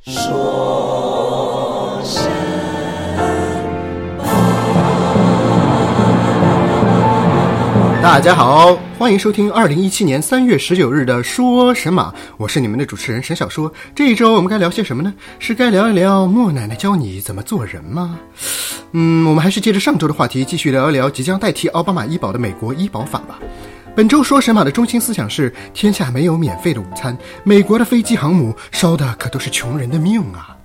说声大家好，欢迎收听二零一七年三月十九日的说神马，我是你们的主持人沈小说。这一周我们该聊些什么呢？是该聊一聊莫奶奶教你怎么做人吗？嗯，我们还是接着上周的话题，继续聊一聊即将代替奥巴马医保的美国医保法吧。本周说神马的中心思想是：天下没有免费的午餐，美国的飞机航母烧的可都是穷人的命啊！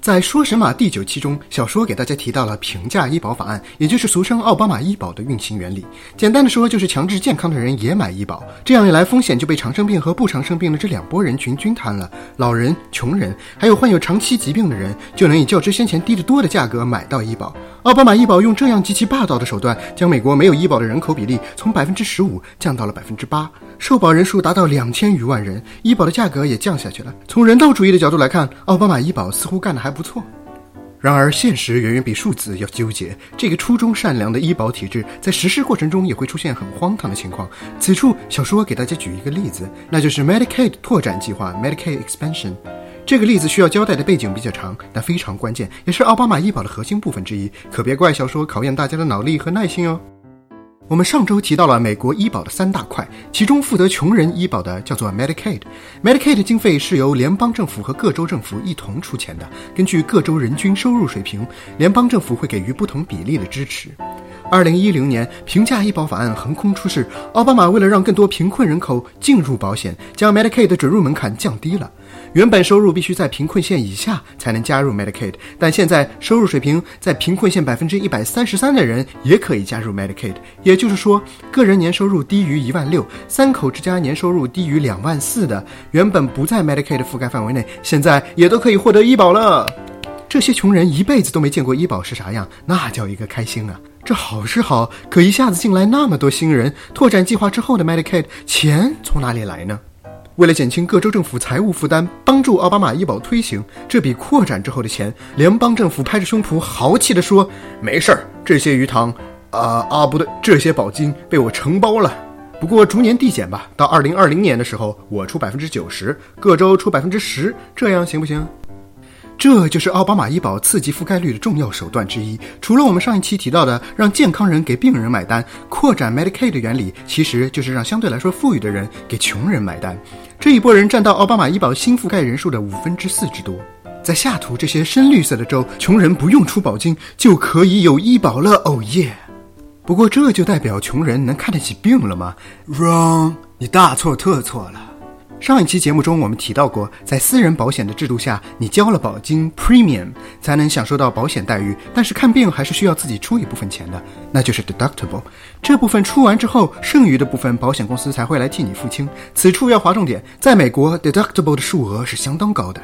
在说神马第九期中，小说给大家提到了平价医保法案，也就是俗称奥巴马医保的运行原理。简单的说，就是强制健康的人也买医保，这样一来，风险就被常生病和不常生病的这两拨人群均摊了。老人、穷人，还有患有长期疾病的人，就能以较之先前低得多的价格买到医保。奥巴马医保用这样极其霸道的手段，将美国没有医保的人口比例从百分之十五降到了百分之八，受保人数达到两千余万人，医保的价格也降下去了。从人道主义的角度来看，奥巴马医保似乎干得还不错。然而，现实远远比数字要纠结。这个初衷善良的医保体制，在实施过程中也会出现很荒唐的情况。此处，小说给大家举一个例子，那就是 Medicaid 拓展计划 （Medicaid Expansion）。这个例子需要交代的背景比较长，但非常关键，也是奥巴马医保的核心部分之一。可别怪小说考验大家的脑力和耐心哦。我们上周提到了美国医保的三大块，其中负责穷人医保的叫做 Medicaid。Medicaid 经费是由联邦政府和各州政府一同出钱的，根据各州人均收入水平，联邦政府会给予不同比例的支持。二零一零年，平价医保法案横空出世，奥巴马为了让更多贫困人口进入保险，将 Medicaid 的准入门槛降低了。原本收入必须在贫困线以下才能加入 Medicaid，但现在收入水平在贫困线百分之一百三十三的人也可以加入 Medicaid。也就是说，个人年收入低于一万六，三口之家年收入低于两万四的，原本不在 Medicaid 覆盖范围内，现在也都可以获得医保了。这些穷人一辈子都没见过医保是啥样，那叫一个开心啊！这好是好，可一下子进来那么多新人，拓展计划之后的 Medicaid 钱从哪里来呢？为了减轻各州政府财务负担，帮助奥巴马医保推行，这笔扩展之后的钱，联邦政府拍着胸脯豪气地说：“没事儿，这些鱼塘，啊啊不对，这些保金被我承包了。不过逐年递减吧，到二零二零年的时候，我出百分之九十，各州出百分之十，这样行不行？”这就是奥巴马医保刺激覆盖率的重要手段之一。除了我们上一期提到的让健康人给病人买单，扩展 Medicaid 的原理，其实就是让相对来说富裕的人给穷人买单。这一波人占到奥巴马医保新覆盖人数的五分之四之多。在下图这些深绿色的州，穷人不用出保金就可以有医保了。哦耶！不过这就代表穷人能看得起病了吗？Wrong，你大错特错了。上一期节目中，我们提到过，在私人保险的制度下，你交了保金 （premium） 才能享受到保险待遇，但是看病还是需要自己出一部分钱的，那就是 deductible。这部分出完之后，剩余的部分保险公司才会来替你付清。此处要划重点，在美国，deductible 的数额是相当高的。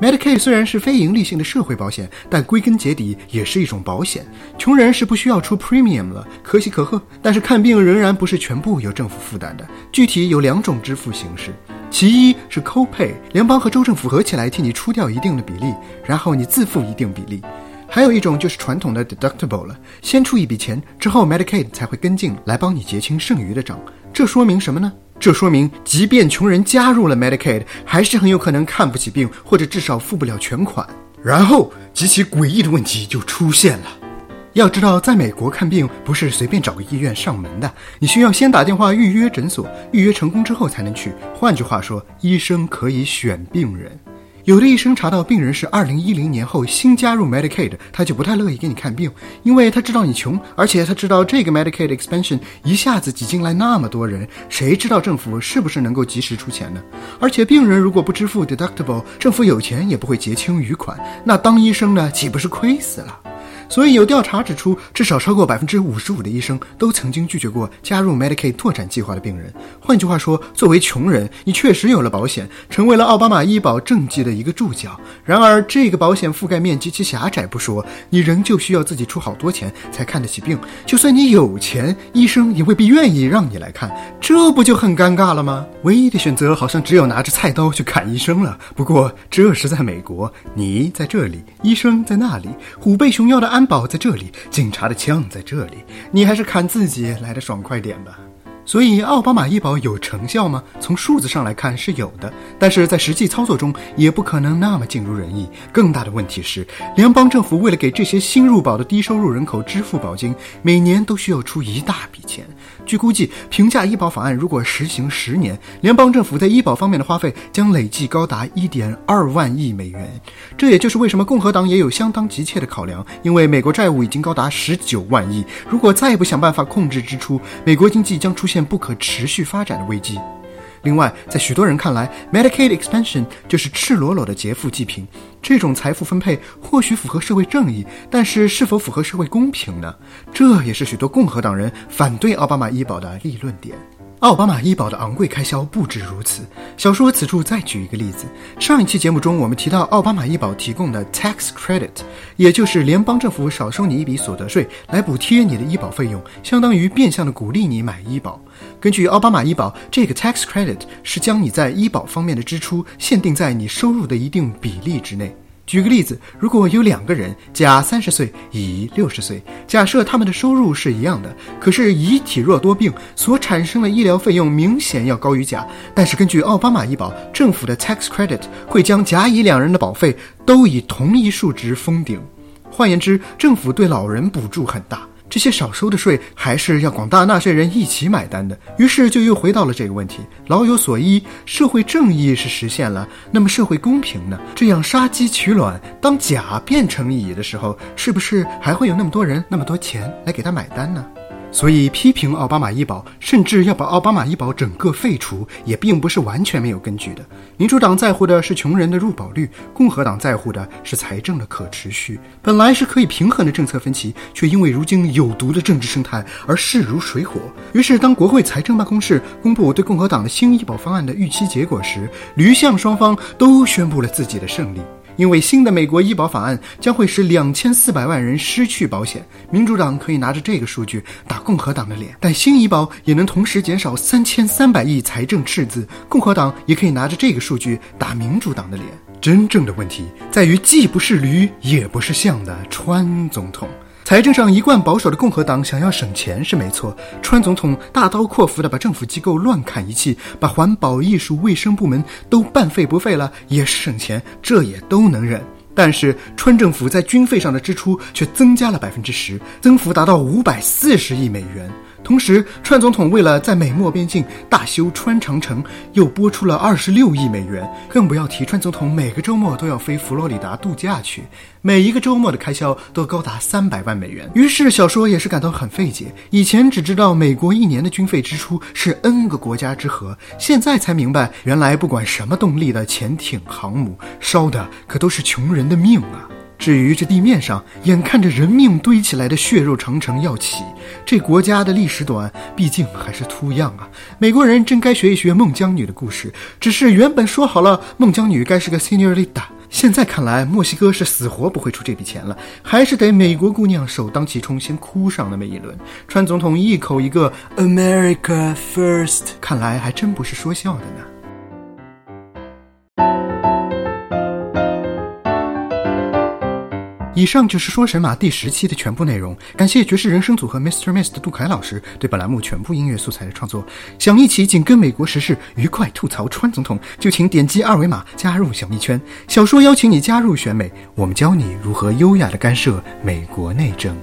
Medicaid 虽然是非盈利性的社会保险，但归根结底也是一种保险。穷人是不需要出 premium 了，可喜可贺。但是看病仍然不是全部由政府负担的，具体有两种支付形式。其一是 co-pay，联邦和州政府合起来替你出掉一定的比例，然后你自付一定比例；还有一种就是传统的 deductible 了，先出一笔钱，之后 Medicaid 才会跟进来帮你结清剩余的账。这说明什么呢？这说明，即便穷人加入了 Medicaid，还是很有可能看不起病，或者至少付不了全款。然后极其诡异的问题就出现了。要知道，在美国看病不是随便找个医院上门的，你需要先打电话预约诊所，预约成功之后才能去。换句话说，医生可以选病人。有的医生查到病人是二零一零年后新加入 Medicaid，他就不太乐意给你看病，因为他知道你穷，而且他知道这个 Medicaid expansion 一下子挤进来那么多人，谁知道政府是不是能够及时出钱呢？而且病人如果不支付 deductible，政府有钱也不会结清余款，那当医生的岂不是亏死了？所以有调查指出，至少超过百分之五十五的医生都曾经拒绝过加入 Medicaid 拓展计划的病人。换句话说，作为穷人，你确实有了保险，成为了奥巴马医保政绩的一个注脚。然而，这个保险覆盖面极其狭窄不说，你仍旧需要自己出好多钱才看得起病。就算你有钱，医生也未必愿意让你来看，这不就很尴尬了吗？唯一的选择好像只有拿着菜刀去砍医生了。不过，这是在美国，你在这里，医生在那里，虎背熊腰的安。安保在这里，警察的枪在这里，你还是砍自己来的爽快点吧。所以奥巴马医保有成效吗？从数字上来看是有的，但是在实际操作中也不可能那么尽如人意。更大的问题是，联邦政府为了给这些新入保的低收入人口支付保金，每年都需要出一大笔钱。据估计，平价医保法案如果实行十年，联邦政府在医保方面的花费将累计高达一点二万亿美元。这也就是为什么共和党也有相当急切的考量，因为美国债务已经高达十九万亿，如果再不想办法控制支出，美国经济将出现。不可持续发展的危机。另外，在许多人看来，Medicaid expansion 就是赤裸裸的劫富济贫。这种财富分配或许符合社会正义，但是是否符合社会公平呢？这也是许多共和党人反对奥巴马医保的立论点。奥巴马医保的昂贵开销不止如此。小说此处再举一个例子：上一期节目中，我们提到奥巴马医保提供的 tax credit，也就是联邦政府少收你一笔所得税来补贴你的医保费用，相当于变相的鼓励你买医保。根据奥巴马医保，这个 tax credit 是将你在医保方面的支出限定在你收入的一定比例之内。举个例子，如果有两个人，甲三十岁，乙六十岁，假设他们的收入是一样的，可是乙体弱多病，所产生的医疗费用明显要高于甲。但是根据奥巴马医保，政府的 tax credit 会将甲乙两人的保费都以同一数值封顶。换言之，政府对老人补助很大。这些少收的税还是要广大纳税人一起买单的，于是就又回到了这个问题：老有所依，社会正义是实现了，那么社会公平呢？这样杀鸡取卵，当甲变成乙的时候，是不是还会有那么多人、那么多钱来给他买单呢？所以，批评奥巴马医保，甚至要把奥巴马医保整个废除，也并不是完全没有根据的。民主党在乎的是穷人的入保率，共和党在乎的是财政的可持续。本来是可以平衡的政策分歧，却因为如今有毒的政治生态而势如水火。于是，当国会财政办公室公布对共和党的新医保方案的预期结果时，驴象双方都宣布了自己的胜利。因为新的美国医保法案将会使两千四百万人失去保险，民主党可以拿着这个数据打共和党的脸；但新医保也能同时减少三千三百亿财政赤字，共和党也可以拿着这个数据打民主党的脸。真正的问题在于，既不是驴也不是象的川总统。财政上一贯保守的共和党想要省钱是没错，川总统大刀阔斧的把政府机构乱砍一气，把环保、艺术、卫生部门都半废不废了，也是省钱，这也都能忍。但是川政府在军费上的支出却增加了百分之十，增幅达到五百四十亿美元。同时，川总统为了在美墨边境大修川长城，又拨出了二十六亿美元。更不要提川总统每个周末都要飞佛罗里达度假去，每一个周末的开销都高达三百万美元。于是小说也是感到很费解。以前只知道美国一年的军费支出是 N 个国家之和，现在才明白，原来不管什么动力的潜艇、航母，烧的可都是穷人的命啊！至于这地面上眼看着人命堆起来的血肉长城要起，这国家的历史短，毕竟还是秃样啊！美国人真该学一学孟姜女的故事。只是原本说好了，孟姜女该是个 senorita，现在看来，墨西哥是死活不会出这笔钱了，还是得美国姑娘首当其冲先哭上那么一轮。川总统一口一个 America First，看来还真不是说笑的呢。以上就是说神马第十期的全部内容。感谢爵士人生组合 Mr. Miss 的杜凯老师对本栏目全部音乐素材的创作。想一起紧跟美国时事，愉快吐槽川总统，就请点击二维码加入小蜜圈。小说邀请你加入选美，我们教你如何优雅地干涉美国内政。